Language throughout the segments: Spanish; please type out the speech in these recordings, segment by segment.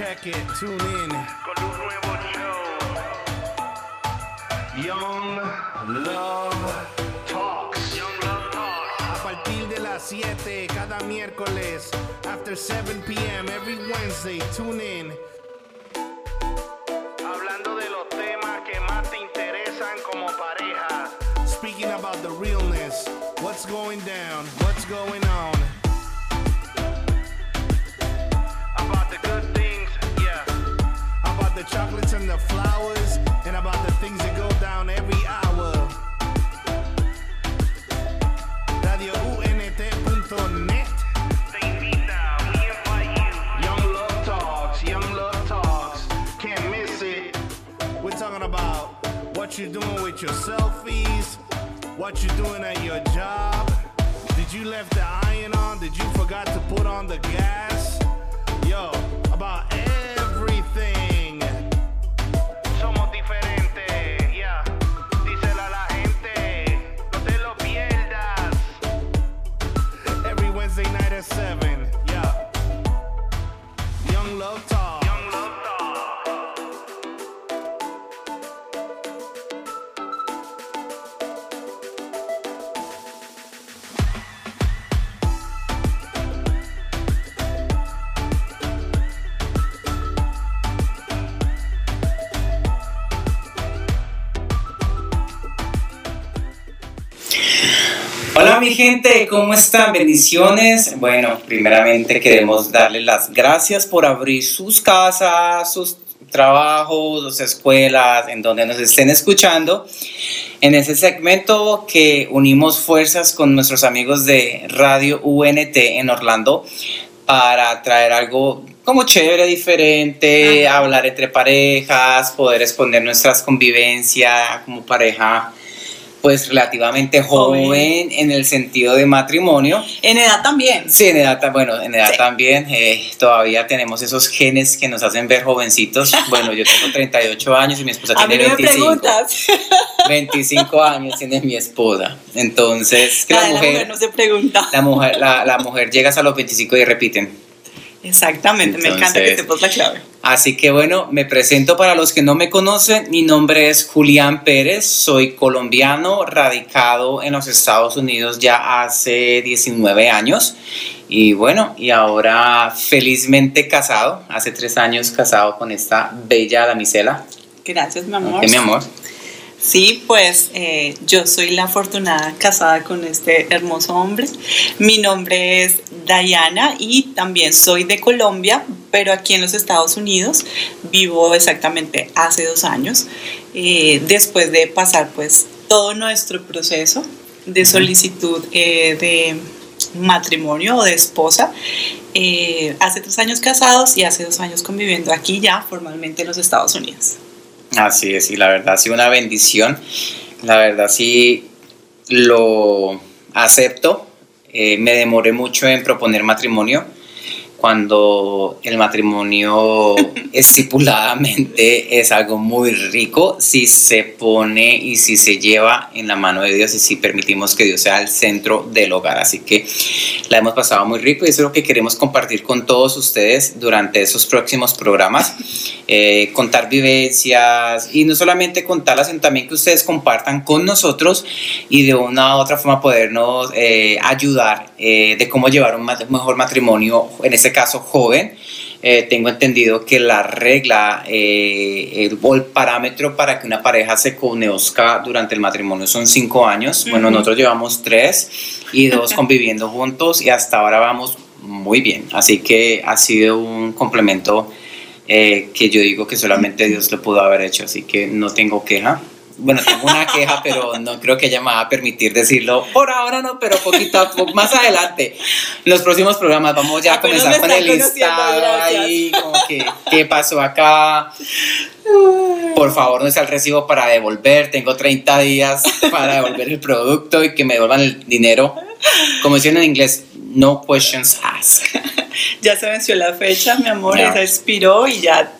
check it, tune in. Con un nuevo show. Young Love Talks. Young Love Talks. A partir de las 7 cada miércoles. After 7 p.m. every Wednesday, tune in. Flowers, and about the things that go down every hour. RadioUNT.net te invita, we invite you. Young Love Talks, Young Love Talks, can't miss it. We're talking about what you're doing with your selfies, what you're doing at your job. Did you left the iron on? Did you forgot to put on the gas? Yo, about everything. Gente, ¿cómo están? Bendiciones. Bueno, primeramente queremos darles las gracias por abrir sus casas, sus trabajos, sus escuelas, en donde nos estén escuchando. En ese segmento que unimos fuerzas con nuestros amigos de Radio UNT en Orlando para traer algo como chévere, diferente, hablar entre parejas, poder exponer nuestras convivencias como pareja pues relativamente joven, Joven. en el sentido de matrimonio. En edad también. Sí, en edad, bueno, en edad Sí. también eh, todavía tenemos esos genes que nos hacen ver jovencitos. Bueno, yo tengo 38 años y mi esposa A mí tiene no me 25. preguntas. 25 años tiene mi esposa. Entonces, que La la de la mujer, mujer no se pregunta. la mujer, la, la mujer llegas a los 25 y repiten. Exactamente, me encanta que sepas la clave. Así que bueno, me presento para los que no me conocen. Mi nombre es Julián Pérez, soy colombiano, radicado en los Estados Unidos ya hace 19 años. Y bueno, y ahora felizmente casado, hace tres años casado con esta bella damisela. Gracias, mi amor. Mi amor. Sí, pues eh, yo soy la afortunada casada con este hermoso hombre. Mi nombre es Diana y también soy de Colombia, pero aquí en los Estados Unidos vivo exactamente hace dos años. eh, después de pasar pues todo nuestro proceso de solicitud eh, de matrimonio o de esposa, hace tres años casados y hace dos años conviviendo aquí ya formalmente en los Estados Unidos. Así es, y la verdad sido una bendición. La verdad sí lo acepto. Eh, me demoré mucho en proponer matrimonio cuando el matrimonio estipuladamente es algo muy rico si se pone y si se lleva en la mano de Dios y si permitimos que Dios sea el centro del hogar. Así que la hemos pasado muy rico y eso es lo que queremos compartir con todos ustedes durante esos próximos programas. Eh, contar vivencias y no solamente contarlas, sino también que ustedes compartan con nosotros y de una u otra forma podernos eh, ayudar eh, de cómo llevar un mejor matrimonio, en este caso joven. Eh, tengo entendido que la regla eh, el, el parámetro para que una pareja se conozca durante el matrimonio son cinco años. Bueno, Ujú. nosotros llevamos tres y dos conviviendo juntos y hasta ahora vamos muy bien. Así que ha sido un complemento eh, que yo digo que solamente Dios lo pudo haber hecho, así que no tengo queja. Bueno, tengo una queja, pero no creo que ella me va a permitir decirlo. Por ahora no, pero poquito a poco, más adelante. Los próximos programas vamos ya a comenzar me con el listado ahí, como que, ¿qué pasó acá? Por favor, no es el recibo para devolver. Tengo 30 días para devolver el producto y que me devuelvan el dinero. Como dicen en inglés, no questions asked. Ya se venció la fecha, mi amor, Ya. expiró y ya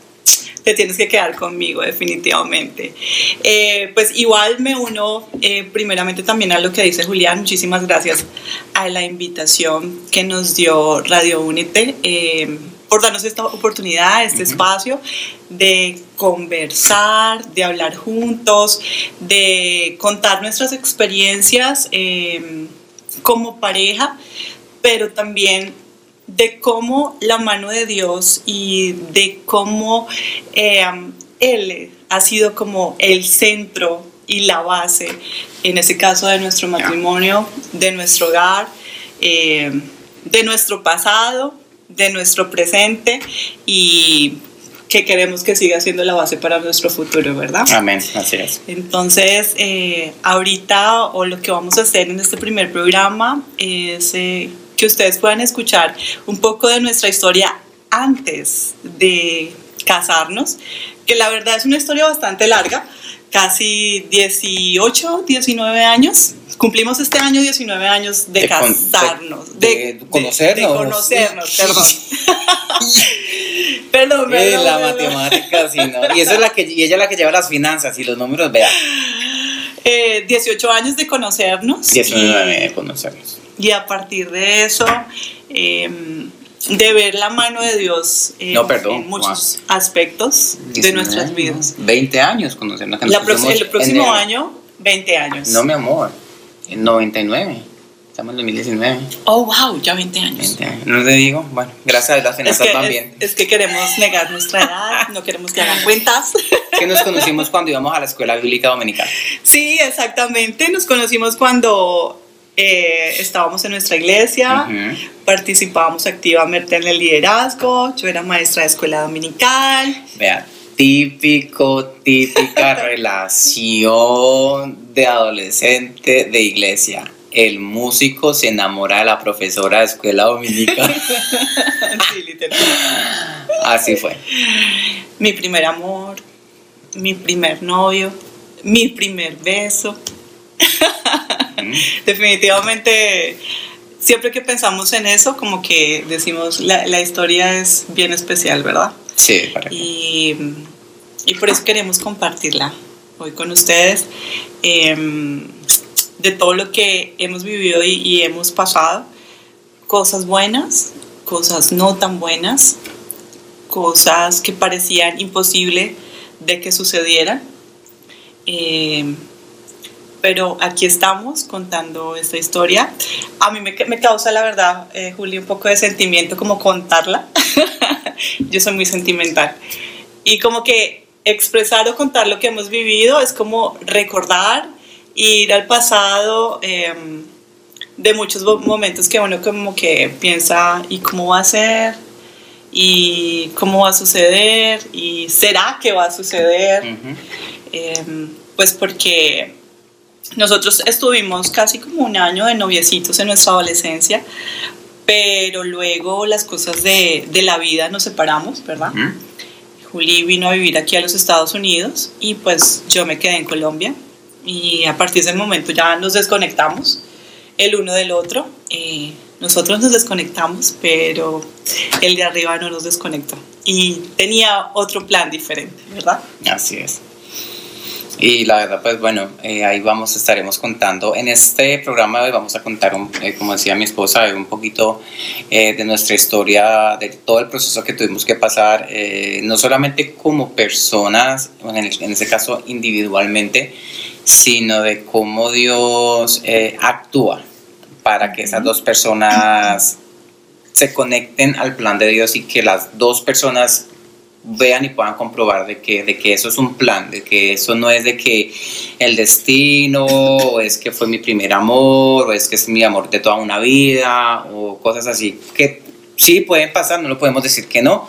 te tienes que quedar conmigo, definitivamente. Eh, pues igual me uno eh, primeramente también a lo que dice Julián. Muchísimas gracias a la invitación que nos dio Radio Unite. Eh, por darnos esta oportunidad, este espacio de conversar, de hablar juntos, de contar nuestras experiencias como pareja, pero también de cómo la mano de Dios y de cómo em, Él ha sido como el centro y la base, en ese caso de nuestro matrimonio, de nuestro hogar, em, de nuestro pasado de nuestro presente y que queremos que siga siendo la base para nuestro futuro, ¿verdad? Amén, así es. Entonces, eh, ahorita o lo que vamos a hacer en este primer programa es eh, que ustedes puedan escuchar un poco de nuestra historia antes de casarnos, que la verdad es una historia bastante larga, casi 18, 19 años. Cumplimos este año 19 años de, casarnos, de, conocernos. De, conocernos, perdón. perdón, perdón. la matemática, sí, ¿no? Y, eso es la que, y ella es la que lleva las finanzas y los números, vea. Eh, 18 años de conocernos. 19 de conocernos. Y a partir de eso, eh, de ver la mano de Dios en, muchos aspectos de nuestras vidas. 20 años conociendo El próximo año, 20 años. No, mi amor, en 99. Estamos en 2019. Oh, wow, ya 20 años. No te digo, bueno, gracias a las finanzas también. Es, que queremos negar nuestra edad, no queremos que hagan cuentas. que nos conocimos cuando íbamos a la escuela bíblica dominical. Sí, exactamente, nos conocimos cuando eh, estábamos en nuestra iglesia, participábamos activamente en el liderazgo, yo era maestra de escuela dominical. Vea, típico, típica relación de adolescente de iglesia. El músico se enamora de la profesora de escuela dominical. sí, literal. Así fue. Mi primer amor, mi primer novio, mi primer beso. Definitivamente, siempre que pensamos en eso, como que decimos, la, la historia es bien especial, ¿verdad? Sí, y, y, por eso queremos compartirla hoy con ustedes, em, de todo lo que hemos vivido y, y hemos pasado, cosas buenas, cosas no tan buenas, cosas que parecían imposible de que sucedieran. Eh, pero aquí estamos contando esta historia. A mí me, me causa, la verdad, eh, Juli, un poco de sentimiento como contarla. Yo soy muy sentimental. Y como que expresar o contar lo que hemos vivido es como recordar, ir al pasado em, de muchos momentos que uno como que piensa, ¿y cómo va a ser? ¿Y cómo va a suceder? ¿Y será que va a suceder? Em, pues porque nosotros estuvimos casi como un año de noviecitos en nuestra adolescencia, pero luego las cosas de, de la vida nos separamos, ¿verdad? Juli vino a vivir aquí a los Estados Unidos y pues yo me quedé en Colombia y a partir de ese momento ya nos desconectamos el uno del otro. Eh, nosotros nos desconectamos, pero el de arriba no nos desconectó y tenía otro plan diferente, ¿verdad? Así es. Y la verdad, pues bueno, eh, ahí vamos, estaremos contando. En este programa de hoy vamos a contar, eh, como decía mi esposa, un poquito eh, de nuestra historia, de todo el proceso que tuvimos que pasar, no solamente como personas, en, en este caso individualmente, sino de cómo Dios actúa para que esas dos personas se conecten al plan de Dios y que las dos personas vean y puedan comprobar de que, de que eso es un plan, de que eso no es de que el destino, o es que fue mi primer amor, o es que es mi amor de toda una vida, o cosas así, que sí pueden pasar, no lo podemos decir que no.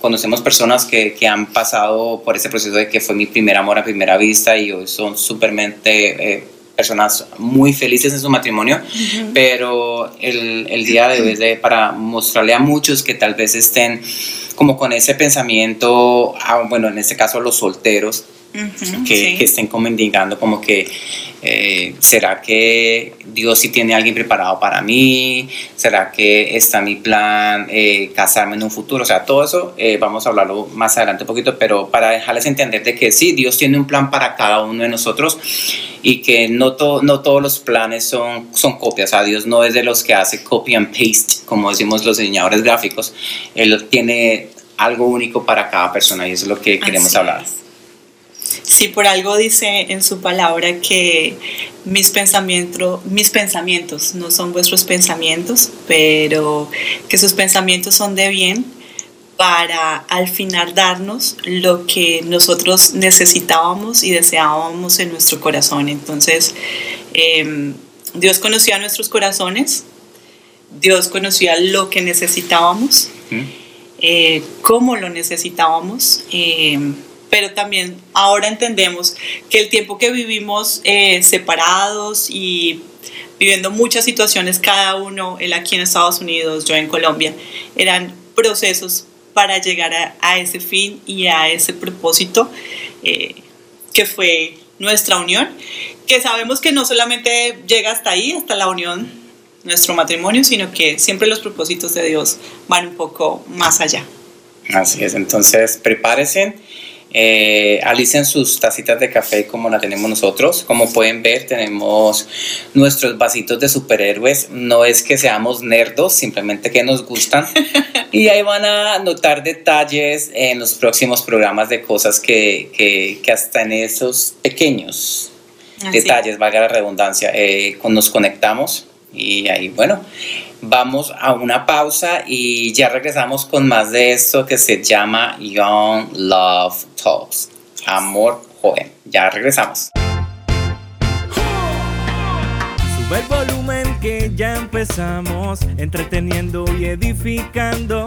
Conocemos personas que, que han pasado por ese proceso de que fue mi primer amor a primera vista y hoy son supermente... Eh, personas muy felices en su matrimonio, pero el, el, día de hoy es de, para mostrarle a muchos que tal vez estén como con ese pensamiento, bueno, en este caso los solteros, Que, sí. que estén como indicando como que eh, será que Dios sí tiene a alguien preparado para mí, será que está mi plan eh, casarme en un futuro, o sea, todo eso eh, vamos a hablarlo más adelante un poquito, pero para dejarles entender de que sí, Dios tiene un plan para cada uno de nosotros y que no, to- no todos los planes son, son copias, o sea, Dios no es de los que hace copy and paste, como decimos los diseñadores gráficos, Él tiene algo único para cada persona y eso es lo que queremos hablar. es. Sí, por algo dice en su palabra que mis, pensamientos mis pensamientos no son vuestros pensamientos, pero que sus pensamientos son de bien para al final darnos lo que nosotros necesitábamos y deseábamos en nuestro corazón. Entonces, eh, Dios conocía nuestros corazones, Dios conocía lo que necesitábamos ¿Mm? eh, cómo lo necesitábamos, eh, pero también ahora entendemos que el tiempo que vivimos eh, separados y viviendo muchas situaciones, cada uno, él aquí en Estados Unidos, yo en Colombia, eran procesos para llegar a, a ese fin y a ese propósito eh, que fue nuestra unión, que sabemos que no solamente llega hasta ahí, hasta la unión, nuestro matrimonio, sino que siempre los propósitos de Dios van un poco más allá. Así es, entonces prepárense, eh, alicen sus tacitas de café como la tenemos nosotros. Como pueden ver, tenemos nuestros vasitos de superhéroes. No es que seamos nerdos, simplemente que nos gustan. y ahí van a notar detalles en los próximos programas de cosas que, que, que hasta en esos pequeños Así. detalles, valga la redundancia, eh, nos conectamos. Y ahí, bueno, vamos a una pausa y ya regresamos con más de esto que se llama Young Love Talks. Amor joven. Ya regresamos. Sube el volumen que ya empezamos, entreteniendo y edificando.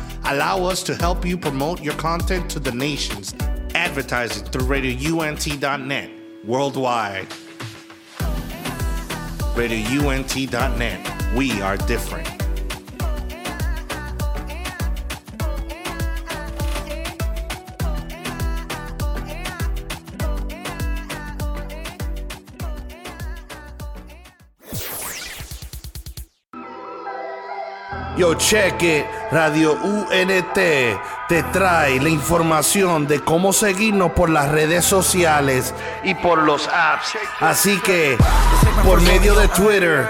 Allow us to help you promote your content to the nations. Advertising through radiount.net worldwide. radiount.net. We are different. Yo, check it. Radio UNT te trae la información de cómo seguirnos por las redes sociales y por los apps. Así que, por medio de Twitter,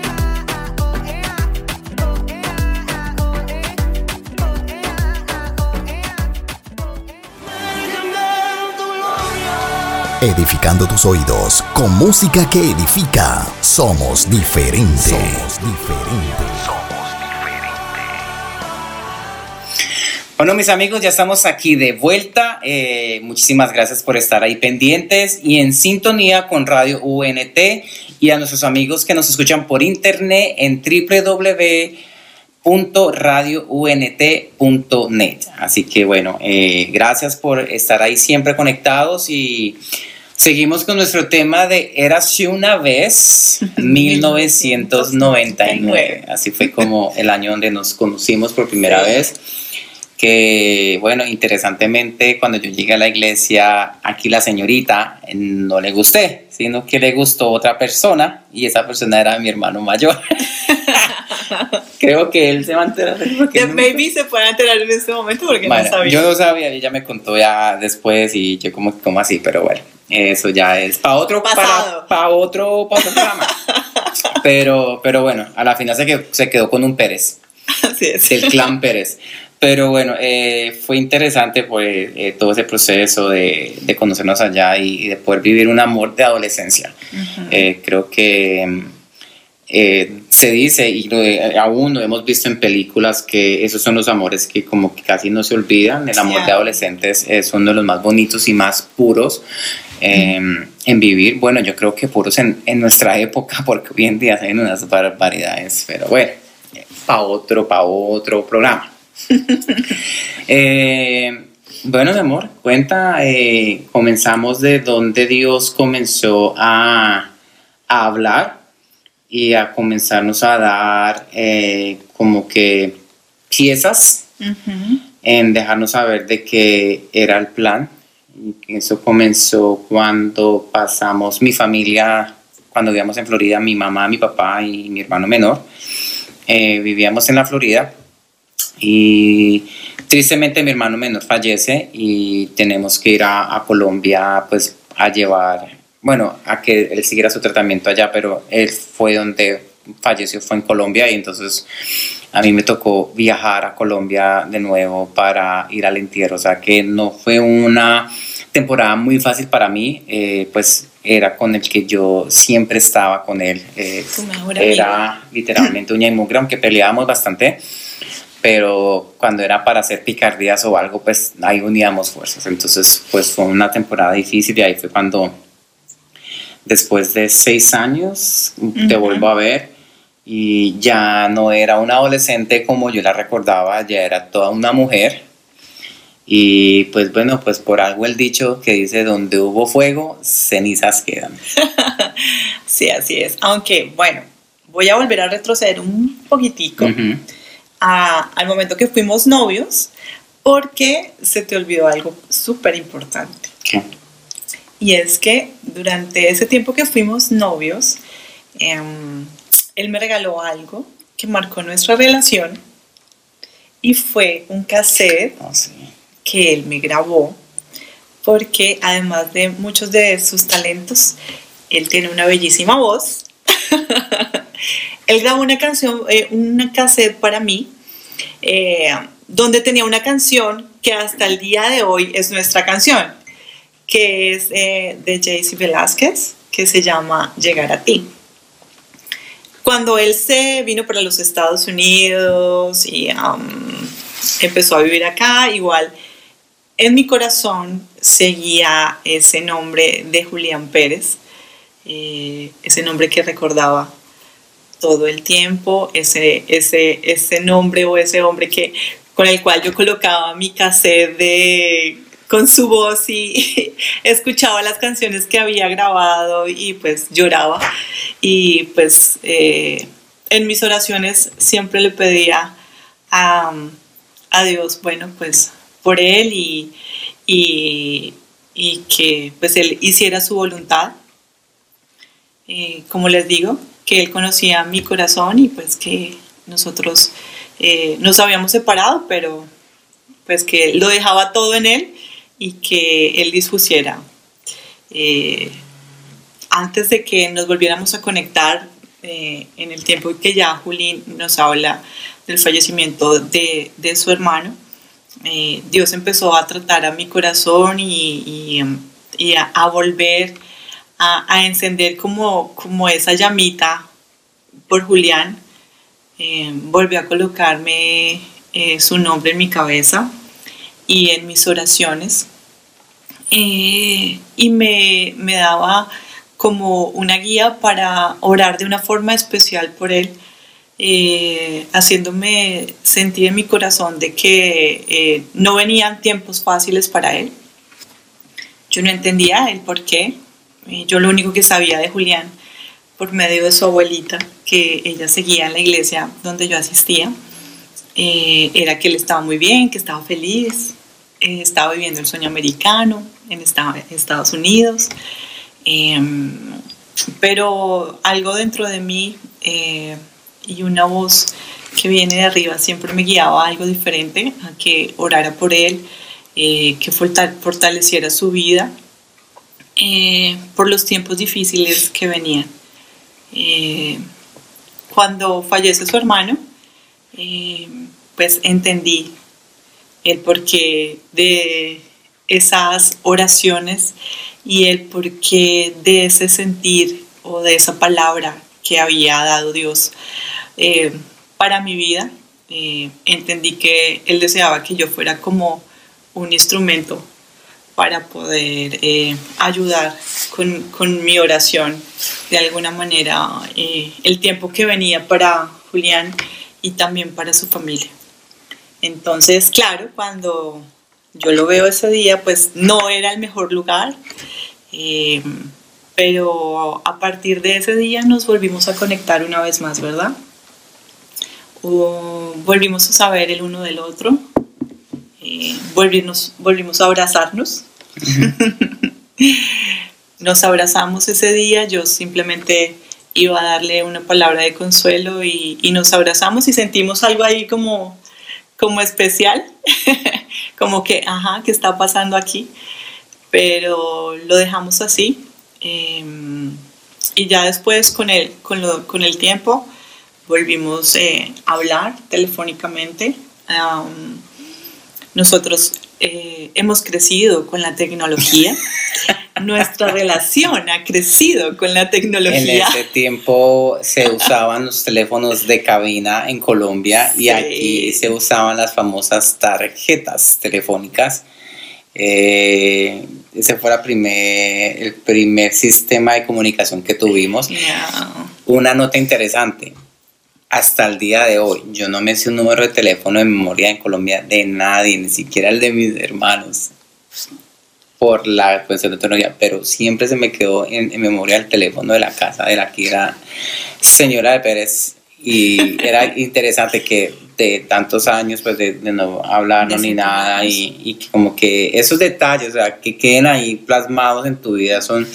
Edificando tus oídos con música que edifica. Somos diferentes. Somos diferentes. Somos. Bueno, mis amigos, ya estamos aquí de vuelta. Eh, muchísimas gracias por estar ahí pendientes y en sintonía con Radio UNT y a nuestros amigos que nos escuchan por internet en www.radiount.net. Así que bueno, eh, gracias por estar ahí siempre conectados y Seguimos con nuestro tema de Érase una vez, 1999. Así fue como el año donde nos conocimos por primera vez. Que, bueno, interesantemente, cuando yo llegué a la iglesia, aquí la señorita no le gusté, sino que le gustó otra persona y esa persona era mi hermano mayor. Creo que él se va a enterar. Que maybe se puede enterar en este momento porque no sabía. Yo no sabía, ella me contó ya después y yo como, como así, pero bueno. Eso ya es para otro, para, para, otro, para otro programa. pero, pero bueno, a la final se quedó, se quedó con un Pérez. Así es. El clan Pérez. Pero bueno, eh, fue interesante pues, eh, todo ese proceso de, de conocernos allá y, de poder vivir un amor de adolescencia. Eh, creo que se dice, y aún lo hemos visto en películas, que esos son los amores que como que casi no se olvidan. El amor de adolescentes es uno de los más bonitos y más puros Em, en vivir, bueno, yo creo que puros en, en, nuestra época, porque hoy en día hay unas barbaridades, pero bueno, para otro, para otro programa. eh, bueno, mi amor, cuenta, eh, comenzamos de donde Dios comenzó a, a, hablar y a comenzarnos a dar eh, como que piezas en dejarnos saber de qué era el plan. Eso comenzó cuando pasamos mi familia, cuando vivíamos en Florida, mi mamá, mi papá y mi hermano menor. Eh, vivíamos en la Florida y tristemente mi hermano menor fallece y tenemos que ir a, Colombia pues a llevar, bueno, a que él siguiera su tratamiento allá, pero él fue donde falleció, fue en Colombia y entonces a mí me tocó viajar a Colombia de nuevo para ir al entierro, o sea que no fue una temporada muy fácil para mí, eh, pues era con el que yo siempre estaba con él. Eh, era literalmente uña y mugre, aunque peleábamos bastante, pero cuando era para hacer picardías o algo, pues ahí uníamos fuerzas. Entonces, pues fue una temporada difícil y ahí fue cuando, después de seis años, te vuelvo a ver y ya no era una adolescente como yo la recordaba, ya era toda una mujer y pues bueno, pues por algo el dicho que dice, donde hubo fuego, cenizas quedan. sí, así es. Aunque bueno, voy a volver a retroceder un poquitico al momento que fuimos novios, porque se te olvidó algo súper importante. ¿Qué? Y es que durante ese tiempo que fuimos novios, em, él me regaló algo que marcó nuestra relación y fue un cassette. Oh, sí que él me grabó, porque además de muchos de sus talentos, él tiene una bellísima voz. él grabó una canción, eh, una cassette para mí, eh, donde tenía una canción que hasta el día de hoy es nuestra canción, que es eh, de Jaycee Velázquez, que se llama Llegar a ti. Cuando él se vino para los Estados Unidos y um, empezó a vivir acá, igual en mi corazón seguía ese nombre de Julián Pérez, ese nombre que recordaba todo el tiempo, ese, ese, ese nombre o ese hombre que con el cual yo colocaba mi cassette de, con su voz y escuchaba las canciones que había grabado y pues lloraba. Y pues eh, en mis oraciones siempre le pedía a, a Dios, bueno, pues por él y, y, y, que pues él hiciera su voluntad. Como les digo, que él conocía mi corazón y pues que nosotros eh, nos habíamos separado, pero pues que lo dejaba todo en él y que él dispusiera. Eh, antes de que nos volviéramos a conectar, eh, en el tiempo que ya Juli nos habla del fallecimiento de, de su hermano, Dios empezó a tratar a mi corazón y, y, a, volver a, a, encender como, como esa llamita por Julián eh, volvió a colocarme eh, su nombre en mi cabeza y en mis oraciones. Eh, y me, me, daba como una guía para orar de una forma especial por él, haciéndome sentir en mi corazón de que no venían tiempos fáciles para él. Yo no entendía el por qué. Yo lo único que sabía de Julián por medio de su abuelita, que ella seguía en la iglesia donde yo asistía, eh, era que él estaba muy bien, que estaba feliz, eh, estaba viviendo el sueño americano en Estados Unidos. Em, pero algo dentro de mí eh, y una voz que viene de arriba siempre me guiaba a algo diferente, a que orara por él, que fortaleciera su vida por los tiempos difíciles que venían. Eh, cuando fallece su hermano, eh, pues entendí el porqué de esas oraciones y el porqué de ese sentir o de esa palabra que había dado Dios eh, para mi vida. entendí que Él deseaba que yo fuera como un instrumento para poder eh, ayudar con, con, mi oración de alguna manera eh, el tiempo que venía para Julián y también para su familia. Entonces, claro, cuando yo lo veo ese día, pues no era el mejor lugar, eh, pero a partir de ese día nos volvimos a conectar una vez más, ¿verdad? Volvimos a saber el uno del otro, volvimos, volvimos a abrazarnos Nos abrazamos ese día, yo simplemente iba a darle una palabra de consuelo y, nos abrazamos y sentimos algo ahí como, como especial, como que, ajá, ¿qué está pasando aquí? Pero lo dejamos así. Em, y ya después con el, con, con el tiempo volvimos eh, a hablar telefónicamente. nosotros eh, hemos crecido con la tecnología. Nuestra relación ha crecido con la tecnología. En ese tiempo se usaban los teléfonos de cabina en Colombia y aquí se usaban las famosas tarjetas telefónicas. Eh, ese fue primer, el primer sistema de comunicación que tuvimos. Una nota interesante hasta el día de hoy, yo no me sé un número de teléfono de memoria en Colombia de nadie, ni siquiera el de mis hermanos, por la cuestión de tecnología, pero siempre se me quedó en, memoria el teléfono de la casa de la que era señora de Pérez. Y era interesante que de tantos años, pues de, no hablar ni nada, y, y como que esos detalles, o sea, que queden ahí plasmados en tu vida son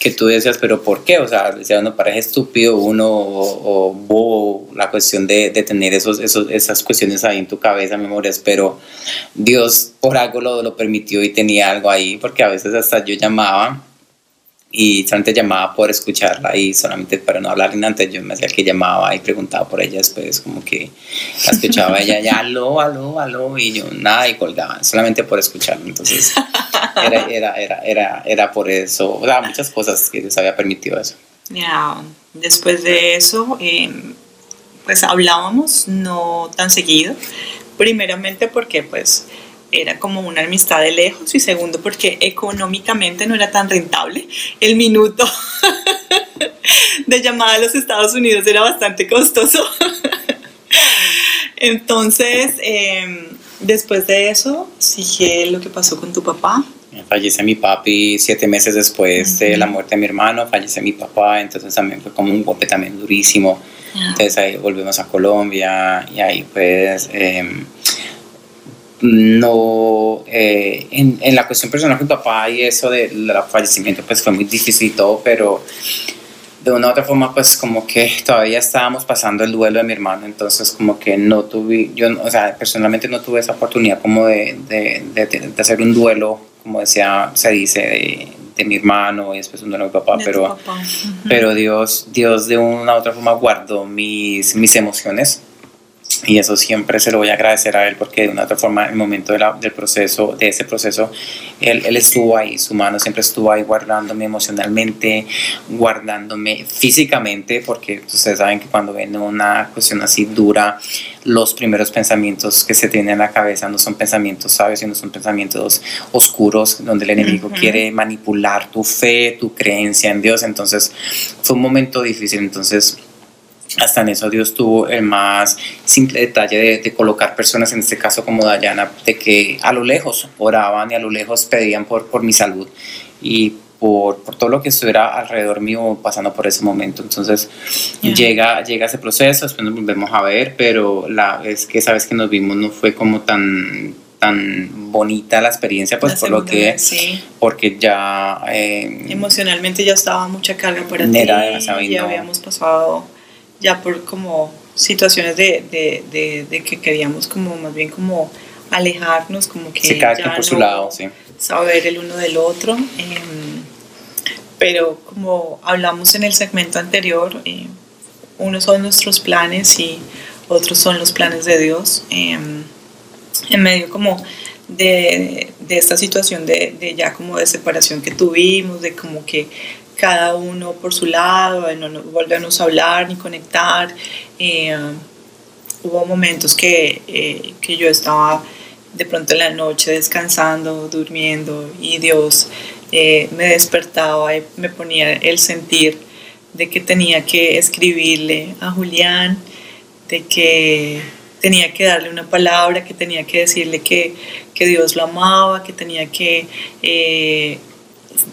que tú decías, pero ¿por qué? O sea, decía, uno parece estúpido uno o, bobo la cuestión de, de tener esos, esos, esas cuestiones ahí en tu cabeza, memorias, pero Dios por algo lo, lo permitió y tenía algo ahí, porque a veces hasta yo llamaba y solamente llamaba por escucharla y solamente para no hablar antes yo me hacía que llamaba y preguntaba por ella después como que la escuchaba ella ya aló aló aló y yo nada y colgaba solamente por escucharla entonces era, era, era, era, era por eso o sea muchas cosas que les había permitido eso. Ya después de eso em, pues hablábamos no tan seguido primeramente porque pues era como una amistad de lejos y segundo porque económicamente no era tan rentable. El minuto de llamada a los Estados Unidos era bastante costoso. Entonces, em, después de eso, sigue lo que pasó con tu papá. Fallece mi papi siete meses después de la muerte de mi hermano, fallece mi papá, entonces también fue como un golpe también durísimo. Entonces ahí volvemos a Colombia y ahí pues em, no, eh, en, en, la cuestión personal con mi papá y eso del fallecimiento pues fue muy difícil y todo, pero de una u otra forma, pues como que todavía estábamos pasando el duelo de mi hermano, entonces como que no tuve, yo, o sea, personalmente no tuve esa oportunidad como de, de, de, hacer un duelo, como decía, se dice, de, de mi hermano y después un duelo de mi papá, pero, papá. pero Dios, Dios de una u otra forma guardó mis, mis emociones y eso siempre se lo voy a agradecer a él porque de una otra forma en el momento de la, del proceso, de ese proceso, él, él, estuvo ahí, su mano siempre estuvo ahí guardándome emocionalmente, guardándome físicamente, porque ustedes saben que cuando viene una cuestión así dura, los primeros pensamientos que se tienen en la cabeza no son pensamientos sabios, sino son pensamientos oscuros, donde el enemigo uh -huh. quiere manipular tu fe, tu creencia en Dios. Entonces fue un momento difícil, entonces hasta en eso Dios tuvo el más simple detalle de, de, colocar personas, en este caso como Dayana, de que a lo lejos oraban y a lo lejos pedían por, por mi salud y por, por todo lo que estuviera alrededor mío pasando por ese momento. Entonces yeah. llega, llega ese proceso, después nos volvemos a ver, pero la vez que esa vez que nos vimos no fue como tan tan bonita la experiencia pues la por lo que vez, sí. porque ya eh, emocionalmente ya estaba mucha carga para ti ya no. habíamos pasado ya por como situaciones de, de, de, de, que queríamos como más bien como alejarnos, como que sí, cada ya quien por no su lado, sí. saber el uno del otro. Eh, pero como hablamos en el segmento anterior, eh, unos son nuestros planes y otros son los planes de Dios. Eh, en medio como de, de esta situación de, de, ya como de separación que tuvimos, de como que cada uno por su lado, de no volvernos a hablar ni conectar. Eh, hubo momentos que, eh, que yo estaba de pronto en la noche descansando, durmiendo y Dios eh, me despertaba y me ponía el sentir de que tenía que escribirle a Julián, de que tenía que darle una palabra, que tenía que decirle que, que Dios lo amaba, que tenía que, eh,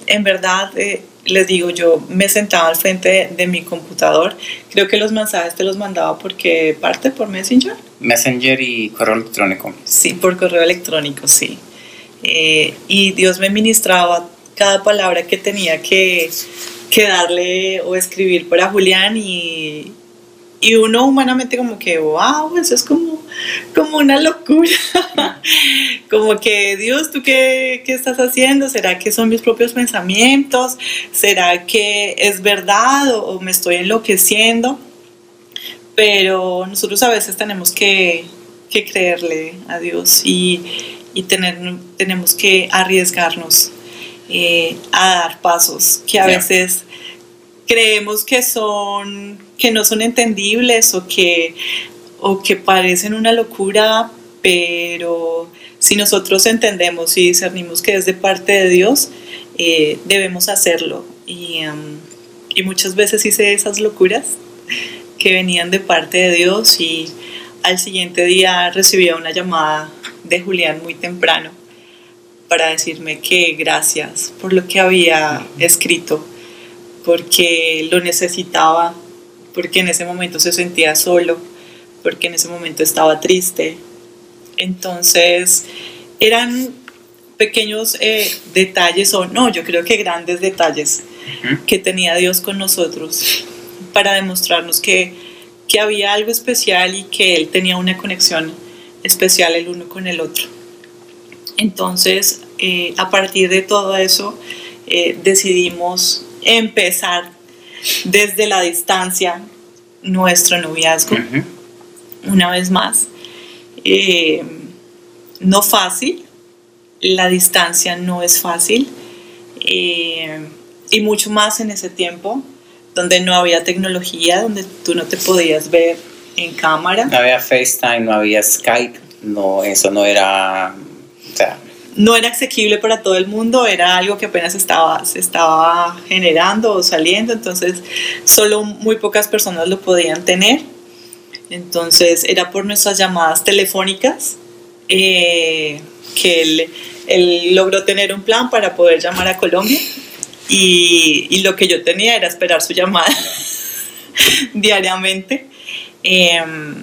en verdad, eh, les digo, yo me sentaba al frente de, de, mi computador, creo que los mensajes te los mandaba porque parte por Messenger. Messenger y correo electrónico. Sí, por correo electrónico, sí. Eh, y Dios me ministraba cada palabra que tenía que, que darle o escribir para Julián y, y uno humanamente como que, wow, eso es como, como una locura. como que, Dios, ¿tú qué, qué, estás haciendo? ¿Será que son mis propios pensamientos? ¿Será que es verdad o, o me estoy enloqueciendo? Pero nosotros a veces tenemos que, que creerle a Dios y, y tener, tenemos que arriesgarnos eh, a dar pasos que a yeah. veces creemos que son que no son entendibles o que o que parecen una locura pero si nosotros entendemos y discernimos que es de parte de Dios eh, debemos hacerlo. Y, um, y muchas veces hice esas locuras que venían de parte de Dios y al siguiente día recibía una llamada de Julián muy temprano para decirme que gracias por lo que había escrito, porque lo necesitaba, porque en ese momento se sentía solo, porque en ese momento estaba triste. Entonces, eran pequeños eh, detalles, o no, yo creo que grandes detalles uh -huh. que tenía Dios con nosotros para demostrarnos que, que había algo especial y que Él tenía una conexión especial el uno con el otro. Entonces, eh, a partir de todo eso, eh, decidimos empezar desde la distancia nuestro noviazgo, uh -huh. una vez más. Eh, no fácil, la distancia no es fácil, eh, y mucho más en ese tiempo, donde no había tecnología, donde tú no te podías ver en cámara. No había FaceTime, no había Skype, no, eso no era o sea, no era asequible para todo el mundo, era algo que apenas estaba, se estaba generando o saliendo, entonces solo muy pocas personas lo podían tener. Entonces era por nuestras llamadas telefónicas eh, que él, logró tener un plan para poder llamar a Colombia y, y lo que yo tenía era esperar su llamada diariamente. Em,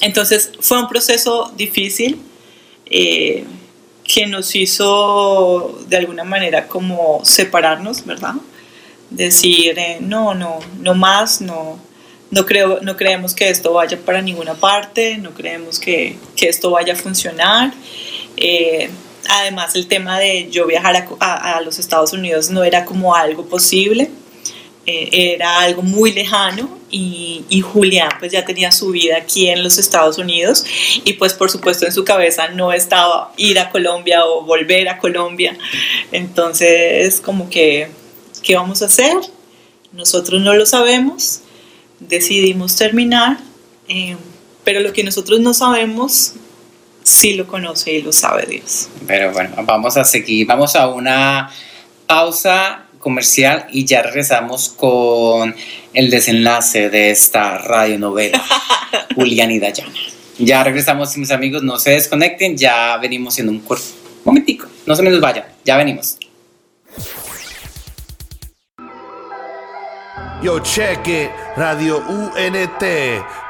entonces fue un proceso difícil eh, que nos hizo de alguna manera como separarnos, ¿verdad? Decir, eh, no, no, no más, no, no, creo, no creemos que esto vaya para ninguna parte, no creemos que, que esto vaya a funcionar. Eh, además, el tema de yo viajar a, a, los Estados Unidos no era como algo posible, eh, era algo muy lejano y, y, Julián pues ya tenía su vida aquí en los Estados Unidos y pues por supuesto en su cabeza no estaba ir a Colombia o volver a Colombia. Entonces como que, ¿qué vamos a hacer? Nosotros no lo sabemos decidimos terminar, eh, pero lo que nosotros no sabemos, sí lo conoce y lo sabe Dios. Pero bueno, vamos a seguir, vamos a una pausa comercial y ya regresamos con el desenlace de esta radionovela, Julián y Dayana. Ya regresamos, mis amigos, no se desconecten, ya venimos en un corto momentico, no se me nos vayan, ya venimos. Yo, check it. Radio UNT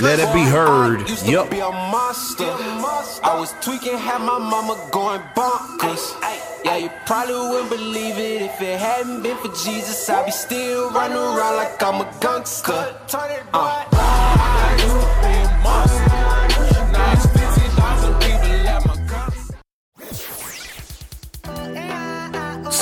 Let it be heard. Yup. I was tweaking, had my mama going bonkers. Yeah, you probably wouldn't believe it if it hadn't been for Jesus. I'd be still running around like I'm a gangster. Uh.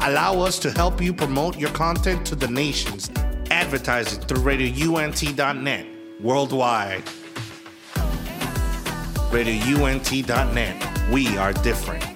Allow us to help you promote your content to the nations. Advertising through RadioUNT.net worldwide. RadioUNT.net. We are different.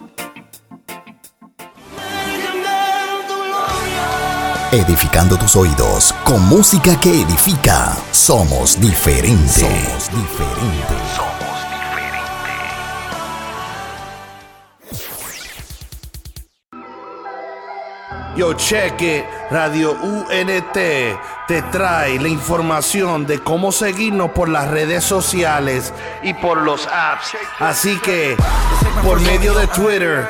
Edificando tus oídos con música que edifica. Somos diferentes. Somos diferentes. Yo, check it. Radio UNT te trae la información de cómo seguirnos por las redes sociales y por los apps. Así que, por medio de Twitter,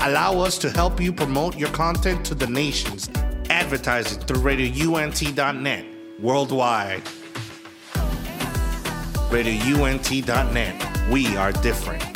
Allow us to help you promote your content to the nations. Advertising through RadioUNT.net worldwide. RadioUNT.net. We are different.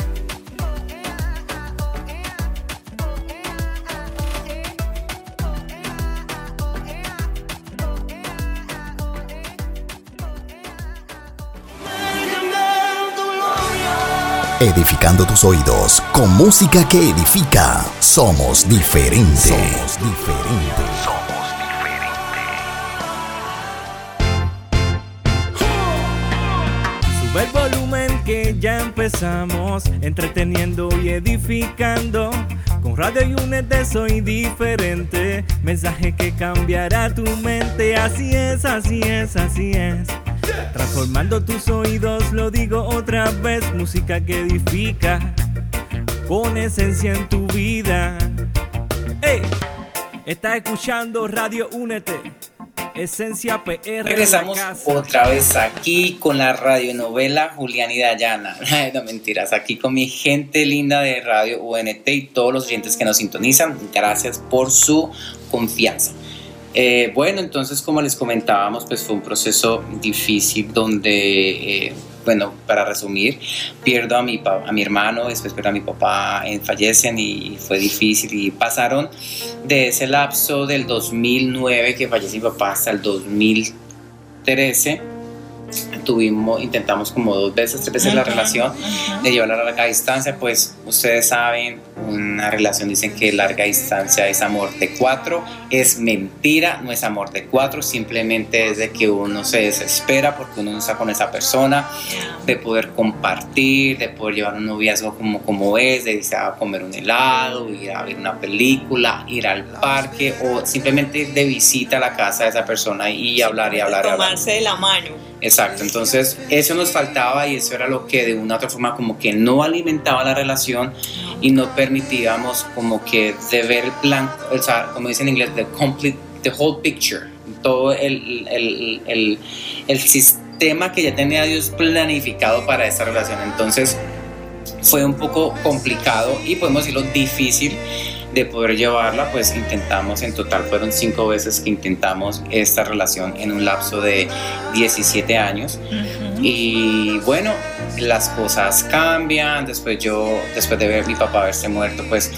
Edificando tus oídos con música que edifica. Somos diferentes. Somos diferentes. Sube el volumen que ya empezamos, entreteniendo y edificando. Con Radio Únete soy diferente, mensaje que cambiará tu mente. Así es, así es, así es. Transformando tus oídos, lo digo otra vez, música que edifica, con esencia en tu vida. ¡Ey! Estás escuchando Radio Únete, Esencia PR. Regresamos otra vez aquí con la radionovela Julián y Dayana. Ay, no mentiras, aquí con mi gente linda de Radio UNT y todos los oyentes que nos sintonizan. Gracias por su confianza. Eh, bueno, entonces como les comentábamos, pues fue un proceso difícil donde, eh, bueno, para resumir, pierdo a mi, a mi hermano, después pierdo a mi papá, eh, fallecen y fue difícil y pasaron de ese lapso del 2009 que fallece mi papá hasta el 2013 tuvimos intentamos como dos veces tres veces la relación de llevarla a larga distancia pues ustedes saben, una relación dicen que larga distancia es amor de cuatro, es mentira, no es amor de cuatro, simplemente es de que uno se desespera porque uno no está con esa persona, de poder compartir, de poder llevar un noviazgo como, como es, de irse a comer un helado, ir a ver una película, ir al parque o simplemente de visita a la casa de esa persona y hablar y hablar. Y Tomarse hablar. de la mano. Exacto, entonces eso nos faltaba y eso era lo que de una u otra forma como que no alimentaba la relación y no permitíamos como que de ver el plan, o sea, como dicen en inglés, the complete, the whole picture, todo el, el, el, el sistema que ya tenía Dios planificado para esta relación. Entonces fue un poco complicado y podemos decirlo difícil de poder llevarla, pues intentamos, en total fueron cinco veces que intentamos esta relación en un lapso de 17 años. Y bueno, las cosas cambian, después yo, después de ver a mi papá haberse muerto, pues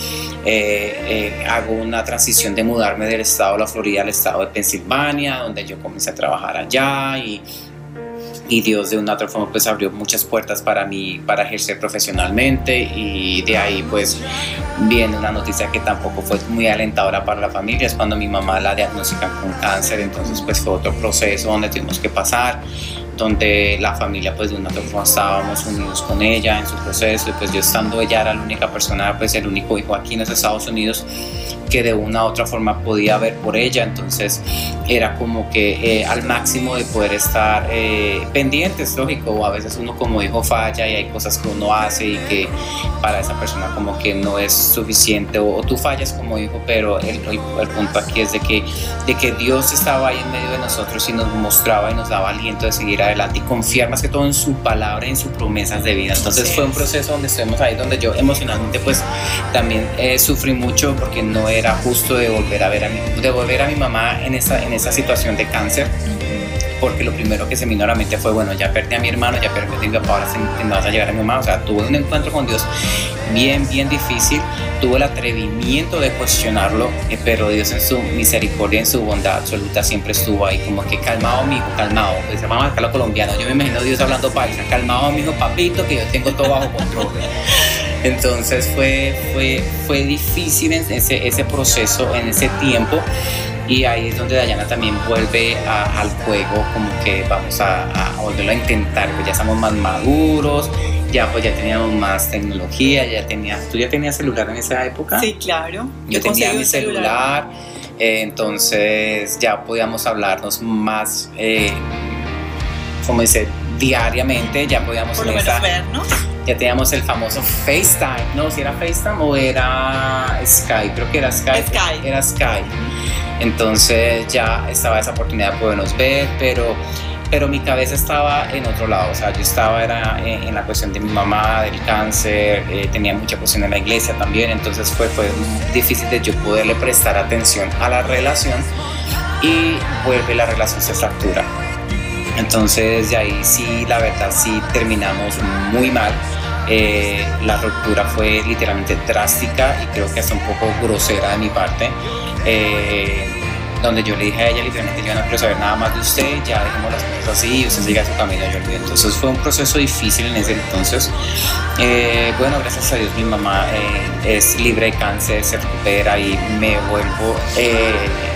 eh, eh, hago una transición de mudarme del estado de la Florida al estado de Pensilvania, donde yo comencé a trabajar allá y y Dios de una otra forma pues abrió muchas puertas para mí para ejercer profesionalmente y de ahí pues viene una noticia que tampoco fue muy alentadora para la familia es cuando mi mamá la diagnostican con cáncer entonces pues fue otro proceso donde tuvimos que pasar donde la familia pues de una otra forma estábamos unidos con ella en su proceso y pues yo estando ella era la única persona pues el único hijo aquí en los Estados Unidos que de una u otra forma podía ver por ella, entonces era como que eh, al máximo de poder estar eh, pendientes, lógico, o a veces uno como hijo falla y hay cosas que uno hace y que para esa persona como que no es suficiente, o, o tú fallas como hijo, pero el, el, el, punto aquí es de que, de que Dios estaba ahí en medio de nosotros y nos mostraba y nos daba aliento de seguir adelante y confiar más que todo en su palabra y en sus promesas de vida. Entonces sí. fue un proceso donde estuvimos ahí, donde yo emocionalmente pues también eh, sufrí mucho porque no era era justo de volver a ver a mi, de volver a mi mamá en esa, en esa situación de cáncer porque lo primero que se me vino a la mente fue, bueno, ya perdí a mi hermano, ya perdí a mi papá, ahora se me vas a llegar a mi mamá. O sea, tuve un encuentro con Dios bien, bien difícil. Tuve el atrevimiento de cuestionarlo, eh, pero Dios en su misericordia, en su bondad absoluta, siempre estuvo ahí, como que calmado, amigo, calmado. Pues vamos a colombiano. Yo me imagino Dios hablando paisa, calmado, amigo, papito, que yo tengo todo bajo control. Entonces fue, fue, fue difícil ese, ese proceso, en ese tiempo y ahí es donde Dayana también vuelve a, al juego, como que vamos a, a, volverlo a intentar, pues ya estamos más maduros, ya pues ya teníamos más tecnología, ya tenía, ¿tú ya tenías celular en esa época? Sí, claro. Yo, Yo tenía mi celular, celular eh, entonces ya podíamos hablarnos más, eh, como dice, diariamente, ya podíamos Por lo menos vernos ya teníamos el famoso FaceTime, no, si era FaceTime o era Skype, creo que era Skype, Skype. era Skype. Entonces ya estaba esa oportunidad de podernos ver, pero, pero mi cabeza estaba en otro lado, o sea, yo estaba era en, en la cuestión de mi mamá, del cáncer, eh, tenía mucha cuestión en la iglesia también, entonces fue, fue difícil de yo poderle prestar atención a la relación y vuelve la relación se fractura. Entonces de ahí sí, la verdad sí terminamos muy mal. Eh, la ruptura fue literalmente drástica y creo que hasta un poco grosera de mi parte. Eh, donde yo le dije a ella literalmente yo no quiero saber nada más de usted, ya dejemos las cosas así, usted siga su camino, yo. Entonces fue un proceso difícil en ese entonces. Eh, bueno, gracias a Dios mi mamá es libre de cáncer, se recupera y me vuelvo,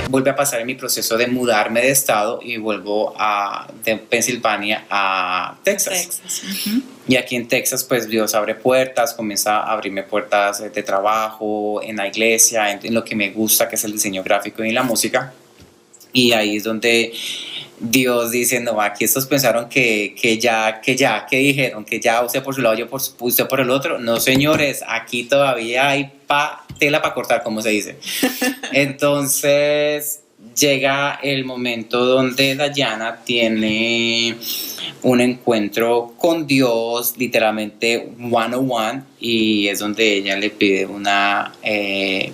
vuelve a pasar en mi proceso de mudarme de estado y vuelvo a, de Pensilvania a Texas. Texas. Uh -huh. Y aquí en Texas, pues Dios abre puertas, comienza a abrirme puertas de trabajo, en la iglesia, en, en, lo que me gusta, que es el diseño gráfico y la música. Y ahí es donde Dios dice, no, aquí estos pensaron que, que ya, que ya, que dijeron, que ya usted por su lado, yo por, usted por el otro. No, señores, aquí todavía hay pa, tela para cortar, como se dice. Entonces llega el momento donde Dayana tiene un encuentro con Dios, literalmente one on one, y es donde ella le pide una, eh,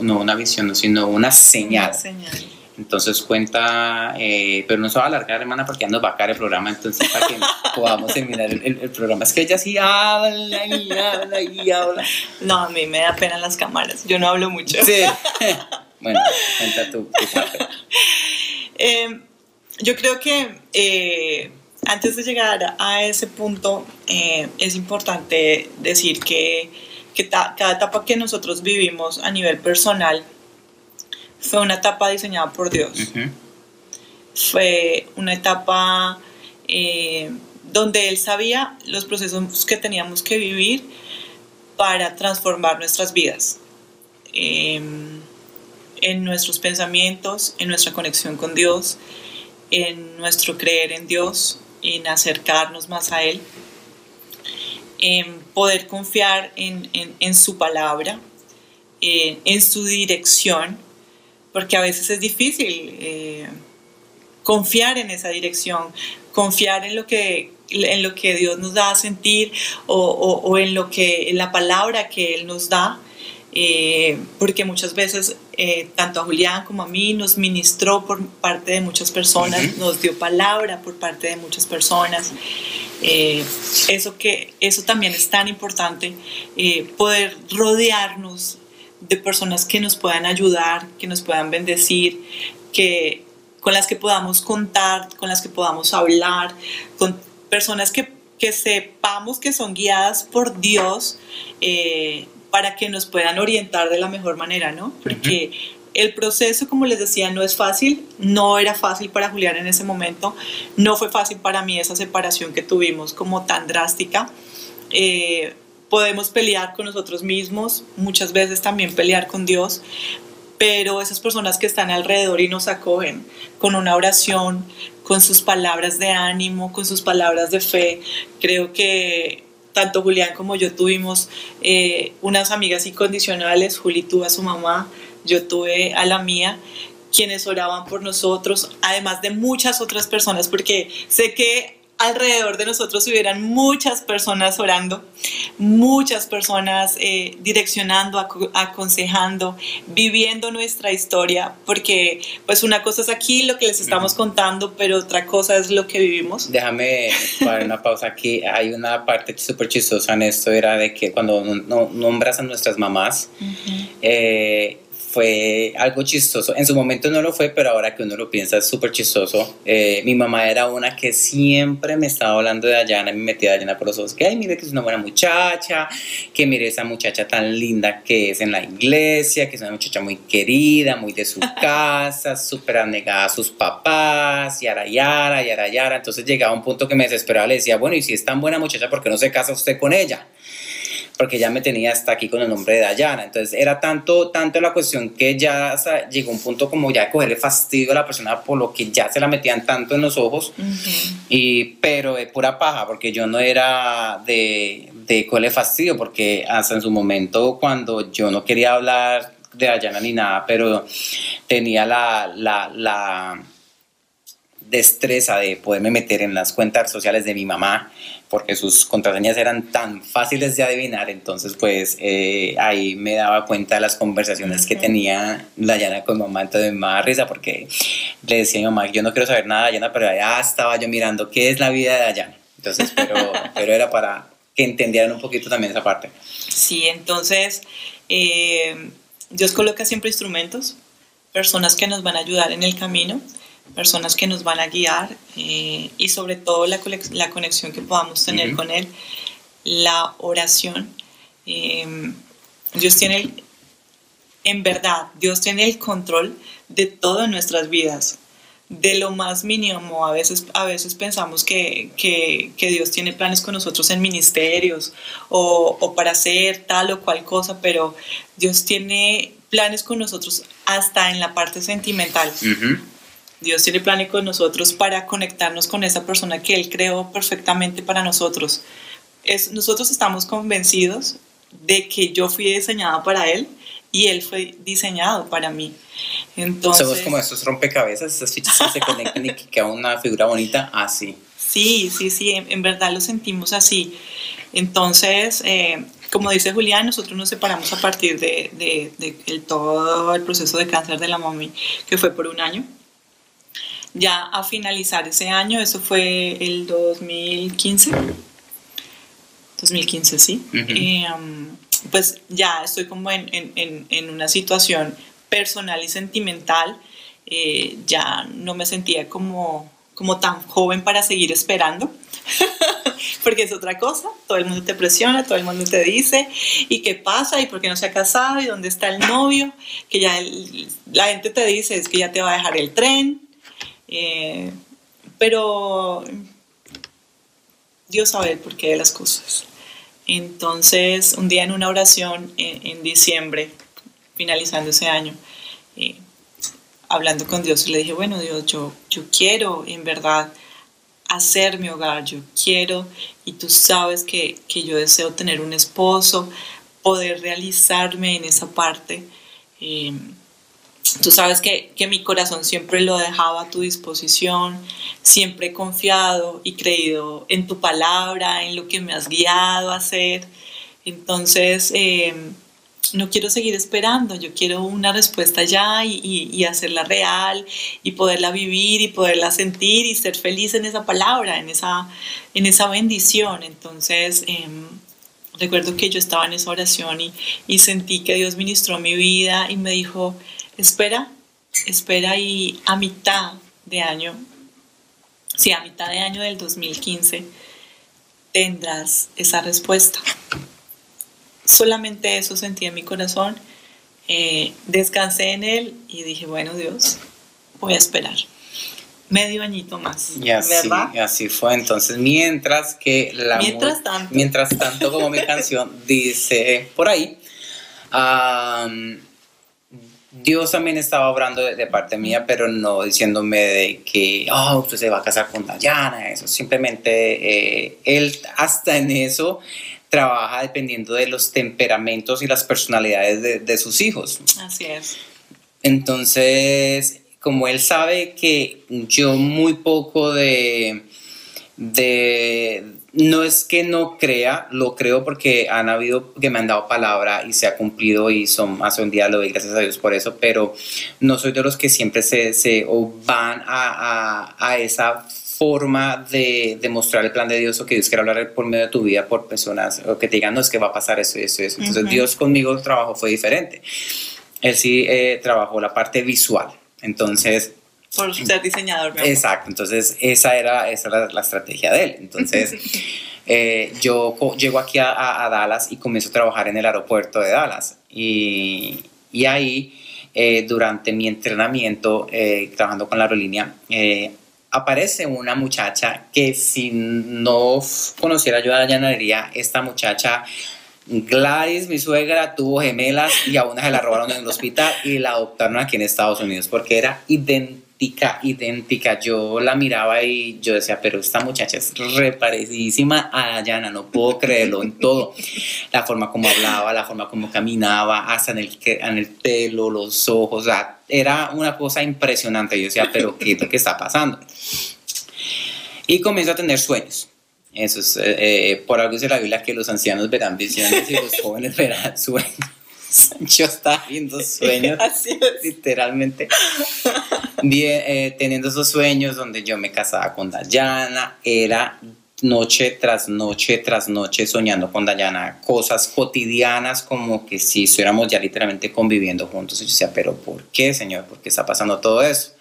no una visión, sino una señal. Una señal. Entonces cuenta, eh, pero no se va a alargar, hermana, porque ya nos va a caer el programa, entonces para que podamos terminar el, el, el, programa. Es que ella sí habla y habla y habla. No, a mí me da pena las cámaras, yo no hablo mucho. Sí. bueno, cuenta tú. eh, yo creo que eh, antes de llegar a ese punto, eh, es importante decir que que cada etapa que nosotros vivimos a nivel personal fue una etapa diseñada por Dios. Fue una etapa eh, donde Él sabía los procesos que teníamos que vivir para transformar nuestras vidas. Em, en nuestros pensamientos, en nuestra conexión con Dios, en nuestro creer en Dios, en acercarnos más a Él, en poder confiar en, su palabra, en, su dirección, porque a veces es difícil eh, confiar en esa dirección, confiar en lo que en lo que Dios nos da a sentir o, en lo que en la palabra que Él nos da eh, porque muchas veces eh, tanto a Julián como a mí nos ministró por parte de muchas personas, nos dio palabra por parte de muchas personas. Eh, eso, que, eso también es tan importante, poder rodearnos de personas que nos puedan ayudar, que nos puedan bendecir, que, con las que podamos contar, con las que podamos hablar, con personas que, que sepamos que son guiadas por Dios para que nos puedan orientar de la mejor manera, ¿no? Porque el proceso, como les decía, no es fácil, no era fácil para Julián en ese momento, no fue fácil para mí esa separación que tuvimos como tan drástica. Eh, podemos pelear con nosotros mismos, muchas veces también pelear con Dios, pero esas personas que están alrededor y nos acogen con una oración, con sus palabras de ánimo, con sus palabras de fe, creo que tanto Julián como yo tuvimos eh, unas amigas incondicionales, Juli tuvo a su mamá, yo tuve a la mía, quienes oraban por nosotros, además de muchas otras personas, porque sé que alrededor de nosotros hubieran muchas personas orando, muchas personas eh, direccionando, aconsejando, viviendo nuestra historia, porque pues una cosa es aquí lo que les estamos contando, pero otra cosa es lo que vivimos. Déjame para una pausa aquí. Hay una parte súper chistosa en esto, era de que cuando nombras a nuestras mamás, fue algo chistoso. En su momento no lo fue, pero ahora que uno lo piensa es súper chistoso. Eh, mi mamá era una que siempre me estaba hablando de Dayana, me metía Dayana por los ojos, que ay, mire que es una buena muchacha, que mire esa muchacha tan linda que es en la iglesia, que es una muchacha muy querida, muy de su casa, súper anegada a sus papás, yara, yara, yara, yara. Entonces llegaba un punto que me desesperaba, le decía, bueno, y si es tan buena muchacha, ¿por qué no se casa usted con ella? Porque ya me tenía hasta aquí con el nombre de Dayana. Entonces era tanto, tanto la cuestión que ya llegó un punto como ya de cogerle fastidio a la persona por lo que ya se la metían tanto en los ojos, y, pero de pura paja, porque yo no era de, de cogerle fastidio, porque hasta en su momento cuando yo no quería hablar de Dayana ni nada, pero tenía la, la, la destreza de poderme meter en las cuentas sociales de mi mamá porque sus contraseñas eran tan fáciles de adivinar, entonces pues eh, ahí me daba cuenta de las conversaciones que tenía Dayana con mamá, entonces me daba risa porque le decía a mi mamá, yo no quiero saber nada de Dayana, pero allá estaba yo mirando qué es la vida de Dayana, entonces, pero, pero era para que entendieran un poquito también esa parte. Sí, entonces eh, Dios coloca siempre instrumentos, personas que nos van a ayudar en el camino personas que nos van a guiar eh, y sobre todo la, la, conexión que podamos tener con Él, la oración. Em, Dios tiene, en verdad, Dios tiene el control de todo en nuestras vidas, de lo más mínimo. A veces, a veces pensamos que, que, que Dios tiene planes con nosotros en ministerios o, o, para hacer tal o cual cosa, pero Dios tiene planes con nosotros hasta en la parte sentimental. Dios tiene planes con nosotros para conectarnos con esa persona que Él creó perfectamente para nosotros. Es, nosotros estamos convencidos de que yo fui diseñada para Él y Él fue diseñado para mí. Entonces, Somos como estos rompecabezas, esas fichas que se conectan y que queda una figura bonita así. Sí, sí, sí, en, verdad lo sentimos así. Entonces, eh, como dice Julián, nosotros nos separamos a partir de, de, de todo el proceso de cáncer de la mami, que fue por un año ya a finalizar ese año, eso fue el 2015. 2015, sí. Um, pues ya estoy como en, en, en, una situación personal y sentimental. Eh, ya no me sentía como, como tan joven para seguir esperando. porque es otra cosa, todo el mundo te presiona, todo el mundo te dice, ¿y qué pasa? ¿Y por qué no se ha casado? ¿Y dónde está el novio? Que ya el- la gente te dice, es que ya te va a dejar el tren. Eh, pero Dios sabe el porqué de las cosas. Entonces, un día en una oración en, en diciembre, finalizando ese año, eh, hablando con Dios, le dije, bueno, Dios, yo, yo quiero en verdad hacer mi hogar, yo quiero, y tú sabes que, que yo deseo tener un esposo, poder realizarme en esa parte. Eh, Tú sabes que, que mi corazón siempre lo dejaba a tu disposición, siempre he confiado y creído en tu palabra, en lo que me has guiado a hacer. Entonces, eh, no quiero seguir esperando, yo quiero una respuesta ya y, y- y hacerla real y poderla vivir y poderla sentir y ser feliz en esa palabra, en esa, en esa bendición. Entonces, em, recuerdo que yo estaba en esa oración y, y sentí que Dios ministró mi vida y me dijo, espera, espera y a mitad de año, sí, a mitad de año del 2015 tendrás esa respuesta. Solamente eso sentí en mi corazón, eh, descansé en él y dije, bueno Dios, voy a esperar medio añito más, Y así, ¿verdad? y así fue. Entonces, mientras que la Mientras tanto. mientras tanto como mi canción dice por ahí, Dios también estaba obrando de, de parte mía, pero no diciéndome de que, oh, usted se va a casar con Dayana, eso. Simplemente eh, él hasta en eso trabaja dependiendo de los temperamentos y las personalidades de, de sus hijos. Así es. Entonces, como él sabe que yo muy poco de, de, no es que no crea, lo creo porque han habido que me han dado palabra y se ha cumplido y son, hace un día lo doy gracias a Dios por eso, pero no soy de los que siempre se, se o van a, a, a esa forma de, de mostrar el plan de Dios o que Dios quiere hablar por medio de tu vida por personas o que te digan, no, es que va a pasar eso y eso y eso. Entonces Ujú. Dios conmigo el trabajo fue diferente. Él sí eh, trabajó la parte visual. Entonces, Por ser diseñador, mi amor. exacto. Entonces, esa era, esa era la estrategia de él. Entonces, eh, yo llego aquí a, a- Dallas y comienzo a trabajar en el aeropuerto de Dallas. Y, y ahí, eh, durante mi entrenamiento, eh, trabajando con la aerolínea, eh, aparece una muchacha que si no conociera yo a la llanadería, esta muchacha Gladys, mi suegra, tuvo gemelas y a una se la robaron en el hospital y la adoptaron aquí en Estados Unidos porque era idéntica, idéntica. Yo la miraba y yo decía, pero esta muchacha es reparecidísima a Dayana, no puedo creerlo en todo. La forma como hablaba, la forma como caminaba, hasta en el, en el pelo, los ojos, o sea, era una cosa impresionante. Yo decía, pero ¿qué es lo que está pasando? Y comienzo a tener sueños. Eso es, eh, eh, por algo dice la Biblia que los ancianos verán visiones y los jóvenes verán sueños. Yo estaba viendo sueños, Así es. literalmente. Bien, eh, teniendo esos sueños donde yo me casaba con Dayana, era noche tras noche tras noche soñando con Dayana, cosas cotidianas como que si estuviéramos ya literalmente conviviendo juntos. Y yo decía, pero ¿por qué, Señor? ¿Por qué está pasando todo eso?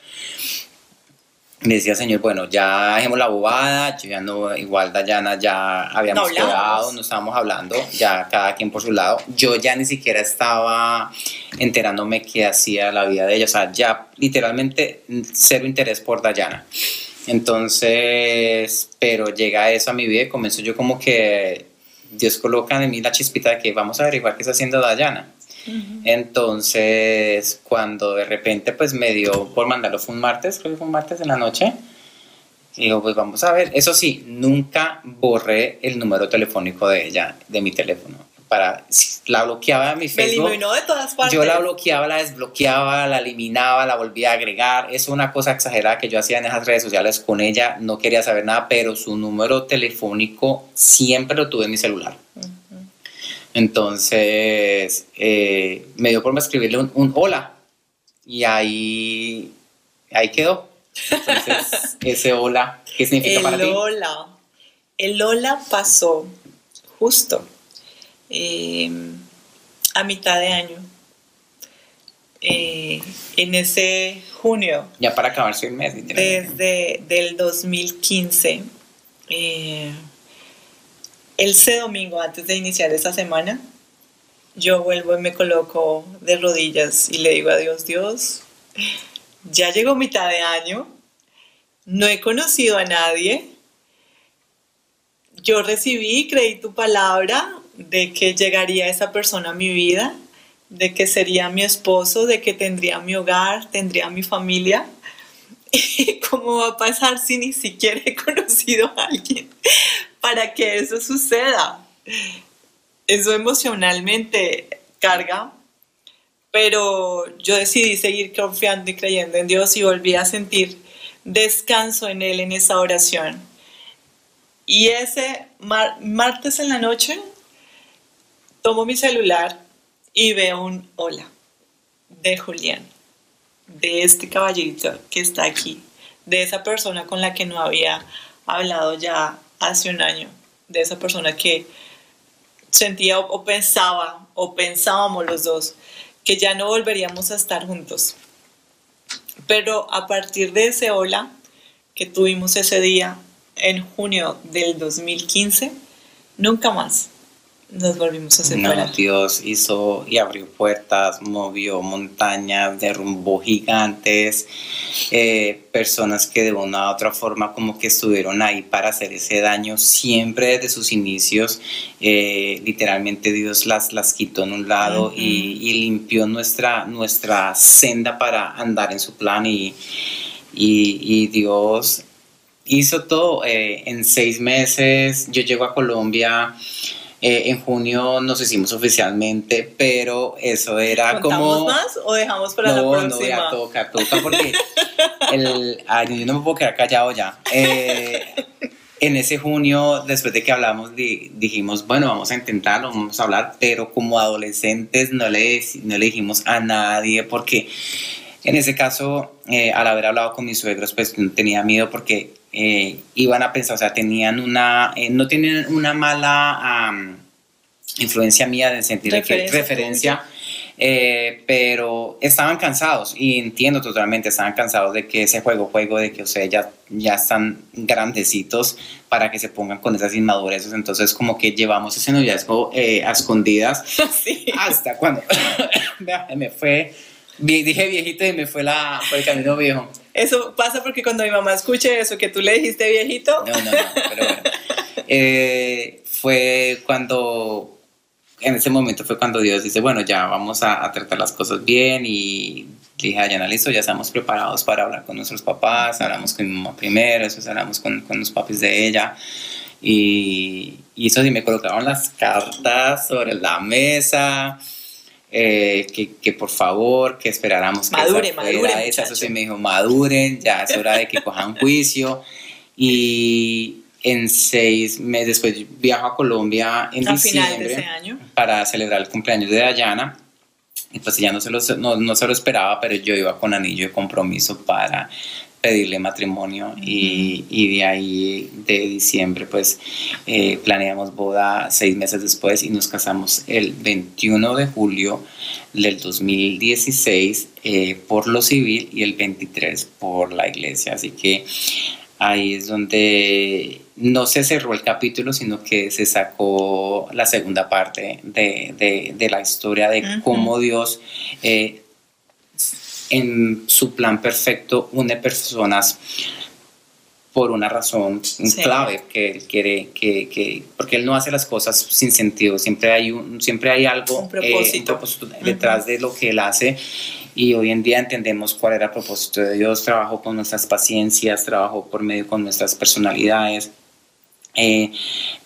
Me decía, señor, bueno, ya dejemos la bobada, yo ya no, igual Dayana ya habíamos No quedado, no estábamos hablando, ya cada quien por su lado. Yo ya ni siquiera estaba enterándome qué hacía la vida de ella, o sea, ya literalmente cero interés por Dayana. Entonces, pero llega eso a mi vida y comenzó yo como que Dios coloca en mí la chispita de que vamos a averiguar qué está haciendo Dayana. Entonces, cuando de repente pues me dio por mandarlo, fue un martes, creo que fue un martes en la noche, y digo, pues vamos a ver. Eso sí, nunca borré el número telefónico de ella, de mi teléfono. Para, la bloqueaba de mi Me Facebook. eliminó de todas partes. Yo la bloqueaba, la desbloqueaba, la eliminaba, la volvía a agregar. Es una cosa exagerada que yo hacía en esas redes sociales con ella. No quería saber nada, pero su número telefónico siempre lo tuve en mi celular. Entonces, eh, me dio por escribirle un, un hola. Y ahí, ahí quedó. Entonces, ese hola, ¿qué significa para El ti? Lola. El Lola pasó justo eh, a mitad de año. eh, en ese junio. Ya para acabarse el mes, Desde del 2015. Eh, ese domingo, antes de iniciar esa semana, yo vuelvo y me coloco de rodillas y le digo a Dios, Dios, ya llegó mitad de año, no he conocido a nadie, yo recibí creí tu palabra de que llegaría esa persona a mi vida, de que sería mi esposo, de que tendría mi hogar, tendría mi familia. ¿Y cómo va a pasar si ni siquiera he conocido a alguien para que eso suceda? Eso emocionalmente carga, pero yo decidí seguir confiando y creyendo en Dios y volví a sentir descanso en Él en esa oración. Y ese martes en la noche tomo mi celular y veo un hola de Julián, de este caballito que está aquí, de esa persona con la que no había hablado ya hace un año, de esa persona que sentía o, pensaba, o pensábamos los dos, que ya no volveríamos a estar juntos. Pero a partir de ese hola que tuvimos ese día en junio del 2015, nunca más nos volvimos a separar. No, Dios hizo y abrió puertas, movió montañas, derrumbó gigantes, eh, personas que de una u otra forma como que estuvieron ahí para hacer ese daño siempre desde sus inicios. Eh, literalmente Dios las, las quitó en un lado y, limpió nuestra, nuestra senda para andar en su plan y, y, Dios hizo todo eh, en seis meses. Yo llego a Colombia eh, en junio nos hicimos oficialmente, pero eso era como... más o dejamos para la próxima? No, ya toca, toca porque el, ay, yo no me puedo quedar callado ya. Eh, en ese junio, después de que hablamos, dijimos, bueno, vamos a intentarlo, vamos a hablar, pero como adolescentes no le, no le dijimos a nadie porque en ese caso, eh, al haber hablado con mis suegros, pues tenía miedo porque eh, iban a pensar, o sea, tenían una, eh, no tienen una mala influencia mía de que referencia, eh, pero estaban cansados y entiendo totalmente, estaban cansados de que ese juego, juego de que, o sea, ya, ya están grandecitos para que se pongan con esas inmadureces, entonces como que llevamos ese noviazgo a escondidas hasta cuando me fue, dije viejito y me fue la, por el camino viejo. Eso pasa porque cuando mi mamá escuche eso que tú le dijiste viejito. No, no, no, pero bueno. Eh, fue cuando, en ese momento fue cuando Dios dice, bueno, ya vamos a, tratar las cosas bien y dije, ya analizo, ya estamos preparados para hablar con nuestros papás, hablamos con mi mamá primero, después hablamos con, con los papis de ella. Y, y eso sí, me colocaron las cartas sobre la mesa eh, que, que, por favor, que esperáramos que madure, madure, eso se me dijo, maduren, ya es hora de que cojan juicio. Y en seis meses después viajo a Colombia en diciembre para celebrar el cumpleaños de Dayana. Y pues ya no se, lo, no, no se lo esperaba, pero yo iba con anillo de compromiso para pedirle matrimonio y, y, de ahí de diciembre pues eh, planeamos boda seis meses después y nos casamos el 21 de julio del 2016 eh, por lo civil y el 23 por la iglesia. Así que ahí es donde no se cerró el capítulo, sino que se sacó la segunda parte de, de, de la historia de cómo Dios eh, en su plan perfecto une personas por una razón clave que él quiere que, que, porque él no hace las cosas sin sentido. Siempre hay un siempre hay algo un propósito, eh, detrás de lo que él hace. Y hoy en día entendemos cuál era el propósito de Dios. Trabajo con nuestras paciencias trabajo por medio con nuestras personalidades eh,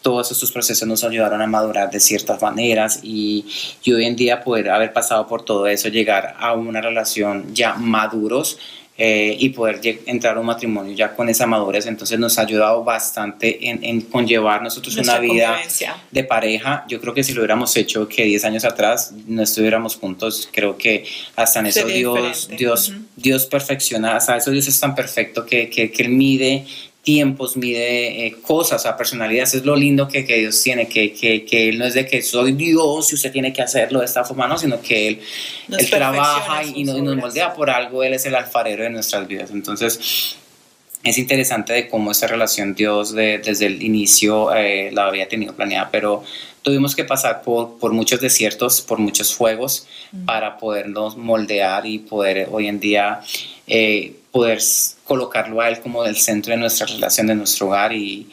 todos estos procesos nos ayudaron a madurar de ciertas maneras y, y, hoy en día poder haber pasado por todo eso, llegar a una relación ya maduros eh, y poder entrar a un matrimonio ya con esa madurez, entonces nos ha ayudado bastante en, en conllevar nosotros una vida de pareja. Yo creo que si lo hubiéramos hecho que 10 años atrás no estuviéramos juntos, creo que hasta en eso Dios, Dios, Dios perfecciona, hasta eso Dios es tan perfecto que, que, que Él mide tiempos, mide eh, cosas, a personalidades. Es lo lindo que, que Dios tiene, que, que, que, Él no es de que soy Dios y usted tiene que hacerlo de esta forma, no, sino que Él, él trabaja y, nos, y moldea por algo. Él es el alfarero de nuestras vidas. Entonces, es interesante de cómo esa relación Dios de- desde el inicio eh, la había tenido planeada, pero tuvimos que pasar por, por muchos desiertos, por muchos fuegos, para podernos moldear y poder hoy en día eh, poder colocarlo a Él como el centro de nuestra relación, de nuestro hogar y,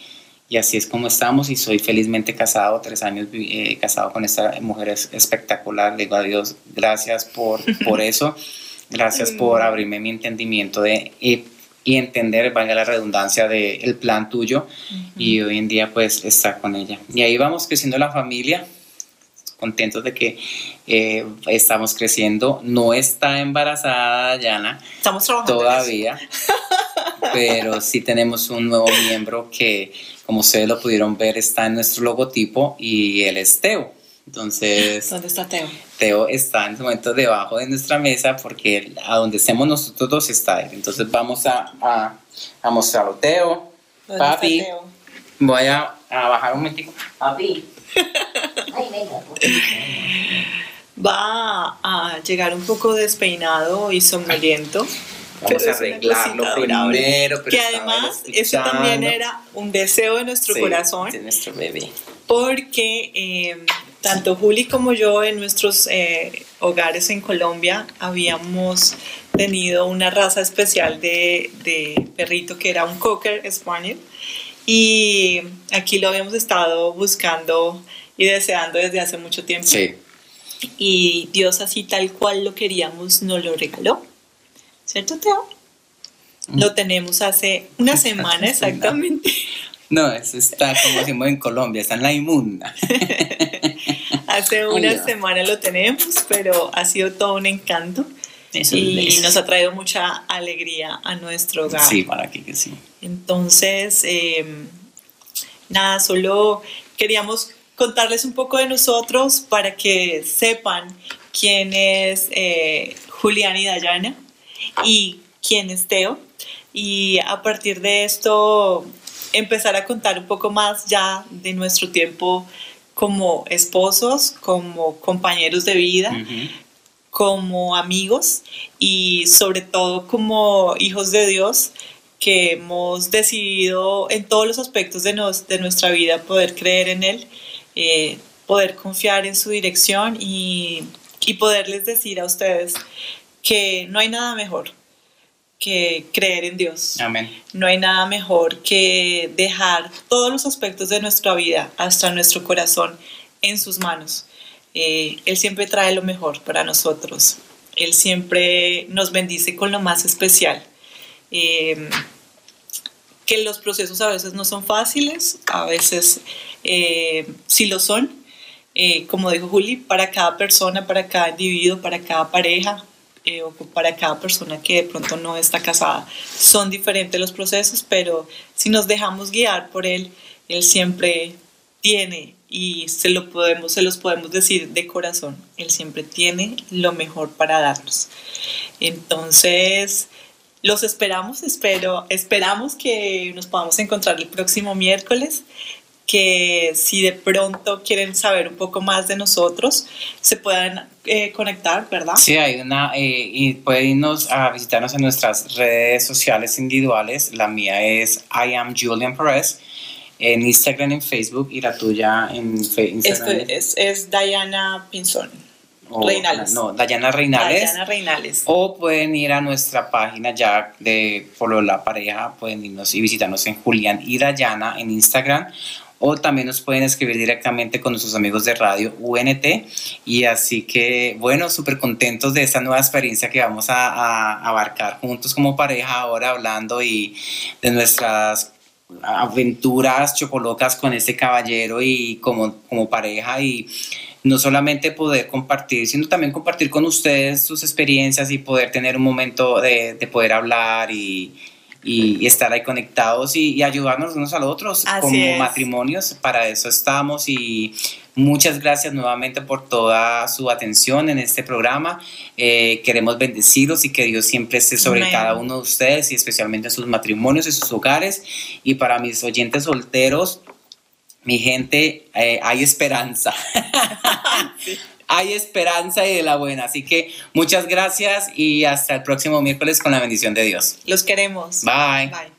y así es como estamos y soy felizmente casado, tres años eh, casado con esta mujer es- espectacular, le digo a Dios gracias por, por eso, gracias por abrirme mi entendimiento de... y, y entender, valga la redundancia, del el plan tuyo y hoy en día pues está con ella. Y ahí vamos creciendo la familia, contentos de que eh, estamos creciendo. No está embarazada Yana Estamos trabajando. todavía, pero sí tenemos un nuevo miembro que, como ustedes lo pudieron ver, está en nuestro logotipo y él es Teo. Entonces, ¿Dónde está Teo? Teo está en este momento debajo de nuestra mesa porque él- a donde estemos nosotros dos está él. Entonces vamos a, a, a mostrarlo. Teo, ¿Dónde papi, Teo? voy a, a bajar un momentico. Papi. Va a llegar un poco despeinado y somnoliento. Vamos pero a arreglarlo primero. pero Que además, ese también era un deseo de nuestro Sí, corazón. De nuestro bebé. porque eh, tanto Juli como yo en nuestros eh, hogares en Colombia habíamos tenido una raza especial de, de perrito que era un Cocker Spaniel y aquí lo habíamos estado buscando y deseando desde hace mucho tiempo Sí. y Dios así tal cual lo queríamos nos lo regaló, ¿cierto Teo? Lo tenemos hace una semana exactamente. No, eso está como decimos en Colombia, está en la inmunda. Hace una semana lo tenemos, pero ha sido todo un encanto Eso y es. nos ha traído mucha alegría a nuestro hogar. Sí, para que, que sí. Entonces, eh, nada, solo queríamos contarles un poco de nosotros para que sepan quién es eh, Julián y Dayana y quién es Teo. Y a partir de esto, empezar a contar un poco más ya de nuestro tiempo como esposos, como compañeros de vida como amigos y sobre todo como hijos de Dios que hemos decidido en todos los aspectos de, nos- de nuestra vida poder creer en Él, eh, poder confiar en su dirección y, y poderles decir a ustedes que no hay nada mejor que creer en Dios. Amén. No hay nada mejor que dejar todos los aspectos de nuestra vida, hasta nuestro corazón, en sus manos. Eh, él siempre trae lo mejor para nosotros. Él siempre nos bendice con lo más especial. Eh, que los procesos a veces no son fáciles, a veces eh, sí lo son. Eh, como dijo Juli, para cada persona, para cada individuo, para cada pareja eh, o para cada persona que de pronto no está casada, son diferentes los procesos, pero si nos dejamos guiar por Él, Él siempre tiene y se, lo podemos, se los podemos decir de corazón, Él siempre tiene lo mejor para darnos. Entonces, los esperamos, espero, esperamos que nos podamos encontrar el próximo miércoles, que si de pronto quieren saber un poco más de nosotros, se puedan eh, conectar, ¿verdad? Sí, hay una, eh, y pueden irnos a visitarnos en nuestras redes sociales individuales. La mía es I am Julian Perez, en Instagram, en Facebook, y la tuya en fe- Esto Instagram. es, es Diana Pinzón, o- Reinales. No, Dayana Reinales. Diana Reinales. O pueden ir a nuestra página ya de por la pareja, pueden irnos y visitarnos en Julián y Dayana en Instagram. O también nos pueden escribir directamente con nuestros amigos de radio UNT. Y así que, bueno, súper contentos de esta nueva experiencia que vamos a, a abarcar juntos como pareja ahora hablando y de nuestras aventuras chocolocas con este caballero y como, como pareja y no solamente poder compartir, sino también compartir con ustedes sus experiencias y poder tener un momento de, de poder hablar y, y- y estar ahí conectados y, y ayudarnos unos a los otros Así como es. matrimonios. Para eso estamos y Muchas gracias nuevamente por toda su atención en este programa. Eh, queremos bendecirlos y que Dios siempre esté sobre Amén. cada uno de ustedes y especialmente en sus matrimonios y sus hogares. Y para mis oyentes solteros, mi gente, eh, hay esperanza. Hay esperanza y de la buena. Así que muchas gracias y hasta el próximo miércoles con la bendición de Dios. Los queremos. Bye. Bye.